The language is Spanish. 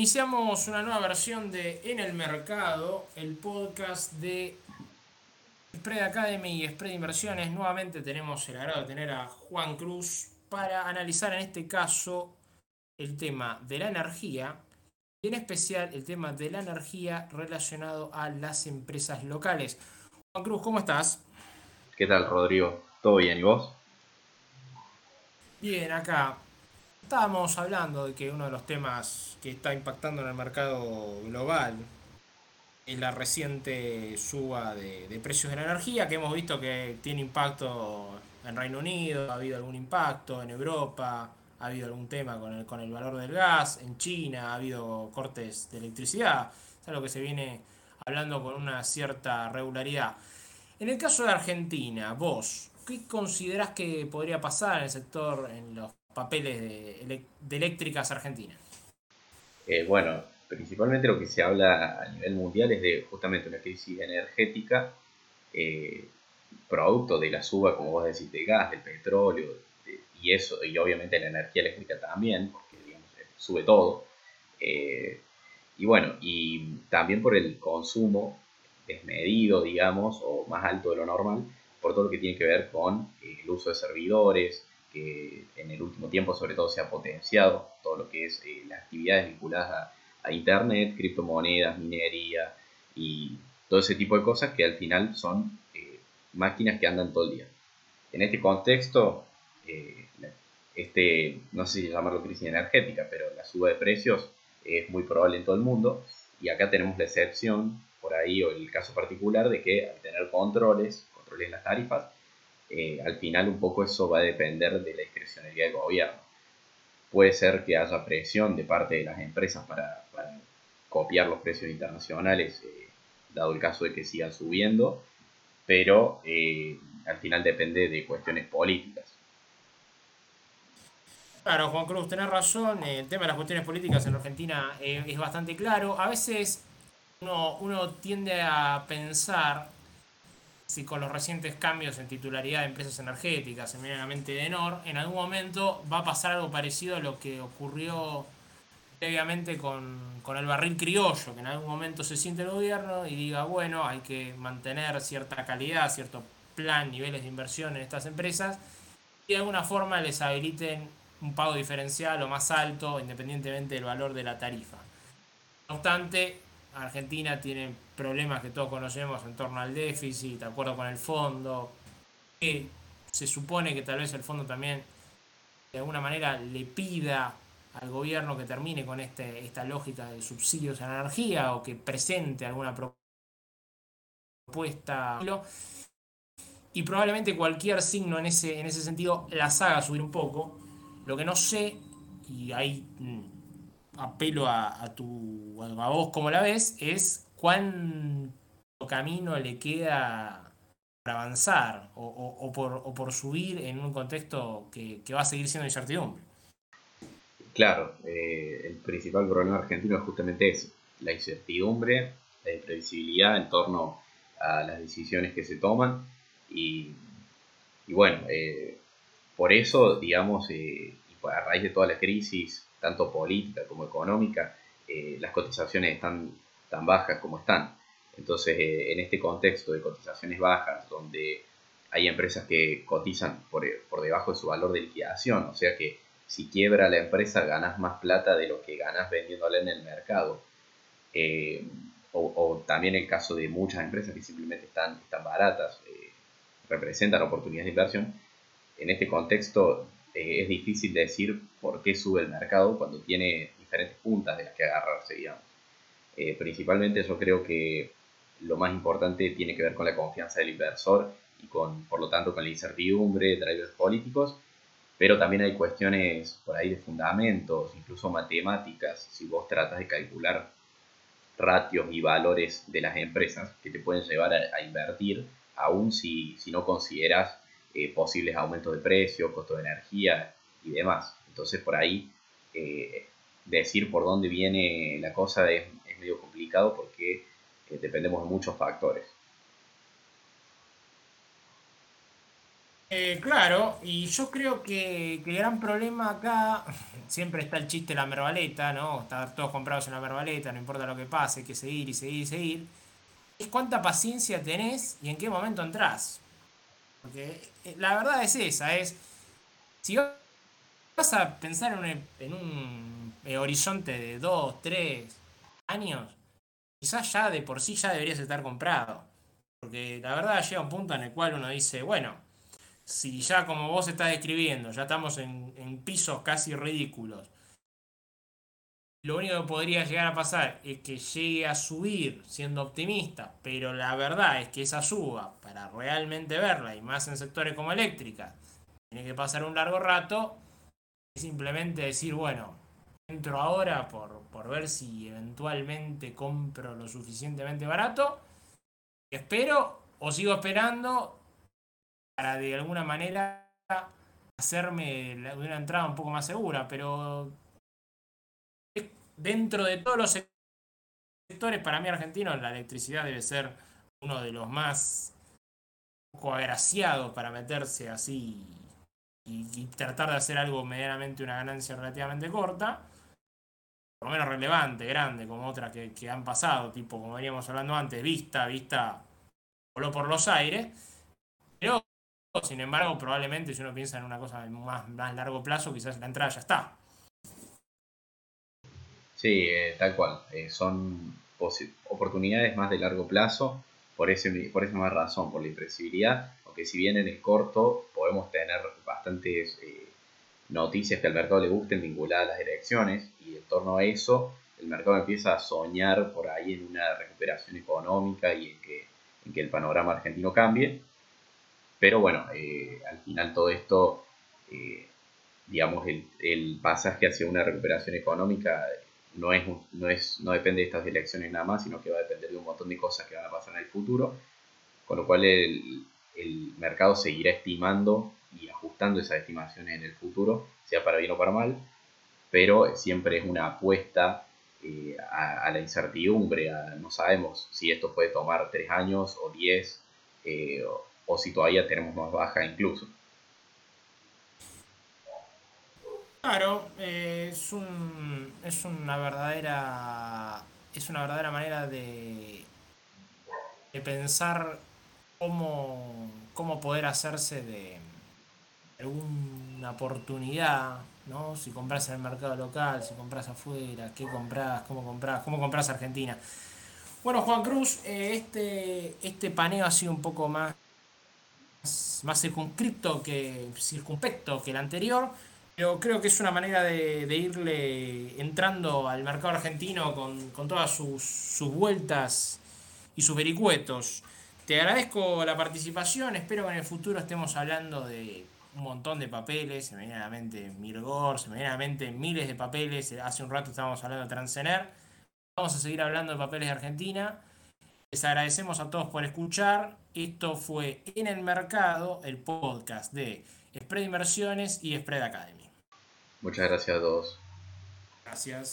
Iniciamos una nueva versión de En el Mercado, el podcast de Spread Academy y Spread Inversiones. Nuevamente tenemos el agrado de tener a Juan Cruz para analizar en este caso el tema de la energía y en especial el tema de la energía relacionado a las empresas locales. Juan Cruz, ¿cómo estás? ¿Qué tal, Rodrigo? ¿Todo bien y vos? Bien, acá estábamos hablando de que uno de los temas que está impactando en el mercado global es la reciente suba de, precios de la energía, que hemos visto que tiene impacto en Reino Unido, ha habido algún impacto en Europa, ha habido algún tema con el, valor del gas, en China ha habido cortes de electricidad, es algo que se viene hablando con una cierta regularidad. En el caso de Argentina, vos, ¿qué considerás que podría pasar en el sector, en los papeles de, eléctricas argentinas? Eh, bueno, principalmente lo que se habla a nivel mundial es de justamente una crisis energética, eh, producto de la suba, como vos decís, de gas, del petróleo, y eso, y obviamente la energía eléctrica también, porque digamos, eh, sube todo. y bueno, y también por el consumo desmedido, digamos, o más alto de lo normal, por todo lo que tiene que ver con el uso de servidores, que en el último tiempo sobre todo se ha potenciado, todo lo que es eh, las actividades vinculadas a, Internet, criptomonedas, minería y todo ese tipo de cosas que al final son eh, máquinas que andan todo el día. En este contexto, este, no sé si llamarlo crisis energética, pero la suba de precios es muy probable en todo el mundo y acá tenemos la excepción por ahí o el caso particular de que al tener controles en las tarifas, eh, al final un poco eso va a depender de la discrecionalidad del gobierno. Puede ser que haya presión de parte de las empresas para, copiar los precios internacionales, eh, dado el caso de que sigan subiendo, pero eh, al final depende de cuestiones políticas. Claro, Juan Cruz, tenés razón. El tema de las cuestiones políticas en Argentina es bastante claro. A veces uno, uno tiende a pensar si con los recientes cambios en titularidad de empresas energéticas, eminentemente de NOR, en algún momento va a pasar algo parecido a lo que ocurrió previamente con, el barril criollo, que en algún momento se siente el gobierno y diga, bueno, hay que mantener cierta calidad, cierto plan, niveles de inversión en estas empresas, y de alguna forma les habiliten un pago diferencial o más alto, independientemente del valor de la tarifa. No obstante, Argentina tiene problemas que todos conocemos en torno al déficit, de acuerdo con el fondo, que se supone que tal vez el fondo también de alguna manera le pida al gobierno que termine con este, esta lógica de subsidios a la energía o que presente alguna propuesta. Y probablemente cualquier signo en ese, en ese sentido las haga subir un poco. Lo que no sé, y ahí mm, apelo a, tu, a vos como la ves, es cuánto camino le queda para avanzar o, por, subir en un contexto que, va a seguir siendo incertidumbre. Claro, eh, el principal problema argentino es justamente eso, la incertidumbre, la imprevisibilidad en torno a las decisiones que se toman y, bueno, eh, por eso, digamos, eh, a raíz de toda la crisis tanto política como económica, eh, las cotizaciones están tan bajas como están. Entonces, eh, en este contexto de cotizaciones bajas, donde hay empresas que cotizan por, por, debajo de su valor de liquidación, o sea que si quiebra la empresa ganas más plata de lo que ganas vendiéndola en el mercado. Eh, o, también el caso de muchas empresas que simplemente están, están baratas, representan oportunidades de inversión. En este contexto eh, es difícil decir por qué sube el mercado cuando tiene diferentes puntas de las que agarrarse, digamos. Eh, principalmente yo creo que lo más importante tiene que ver con la confianza del inversor y con, por lo tanto, con la incertidumbre, drivers políticos, pero también hay cuestiones por ahí de fundamentos, incluso matemáticas, si vos tratas de calcular ratios y valores de las empresas que te pueden llevar a, invertir, aun si, si no consideras eh, posibles aumentos de precio, costo de energía y demás. Entonces por ahí eh, decir por dónde viene la cosa es, medio complicado porque eh, dependemos de muchos factores. Claro, y yo creo que, que el gran problema acá, siempre está el chiste de la merbaleta, ¿no? Estar todos comprados en la merbaleta, no importa lo que pase, hay que seguir y seguir y seguir. Es cuánta paciencia tenés y en qué momento entrás. Porque eh, la verdad es esa, es... Si vas a pensar en un, en un eh, horizonte de 2, 3 años, quizás ya de por sí ya deberías estar comprado. Porque la verdad llega un punto en el cual uno dice, bueno, si ya como vos estás describiendo, ya estamos en, en pisos casi ridículos, lo único que podría llegar a pasar es que llegue a subir siendo optimista, pero la verdad es que esa suba, para realmente verla, y más en sectores como eléctrica, tiene que pasar un largo rato, es simplemente decir, bueno, entro ahora por, por ver si eventualmente compro lo suficientemente barato, espero o sigo esperando para de alguna manera hacerme una entrada un poco más segura, pero dentro de todos los sectores, para mí argentino, la electricidad debe ser uno de los más agraciados para meterse así y, tratar de hacer algo medianamente una ganancia relativamente corta, por lo menos relevante, grande, como otras que, que han pasado, tipo como veníamos hablando antes, Vista, Vista voló por los aires, pero sin embargo, probablemente si uno piensa en una cosa más, más largo plazo, quizás la entrada ya está. Sí, eh, tal cual. Eh, son oportunidades más de largo plazo, por, ese, por esa más razón, por la impresibilidad, aunque si bien en el corto podemos tener bastantes eh, noticias que al mercado le gusten vinculadas a las elecciones, y en torno a eso el mercado empieza a soñar por ahí en una recuperación económica y en que, en que el panorama argentino cambie. Pero bueno, al final todo esto, digamos, el, el pasaje hacia una recuperación económica no, es, no, es, no depende de estas elecciones nada más, sino que va a depender de un montón de cosas que van a pasar en el futuro, con lo cual el, el mercado seguirá estimando y ajustando esas estimaciones en el futuro, sea para bien o para mal, pero siempre es una apuesta eh, a, la incertidumbre, no sabemos si esto puede tomar tres años o diez, eh, o, o si todavía tenemos más baja incluso. Claro, eh, es, un, es una verdadera es una verdadera manera de, pensar cómo, cómo poder hacerse de alguna oportunidad, ¿no? Si compras en el mercado local, si compras afuera, qué compras, cómo compras, cómo compras Argentina. Bueno, Juan Cruz, eh, este, este paneo ha sido un poco más, más circunscripto que circunspecto que el anterior. Pero creo que es una manera de, irle entrando al mercado argentino con, todas sus, vueltas y sus vericuetos. Te agradezco la participación, espero que en el futuro estemos hablando de un montón de papeles, se me viene a la mente Mirgor, se me viene a la mente miles de papeles, hace un rato estábamos hablando de Transener, vamos a seguir hablando de papeles de Argentina. Les agradecemos a todos por escuchar. Esto fue En el Mercado, el podcast de Spread Inversiones y Spread Academy. Muchas gracias a todos. Gracias.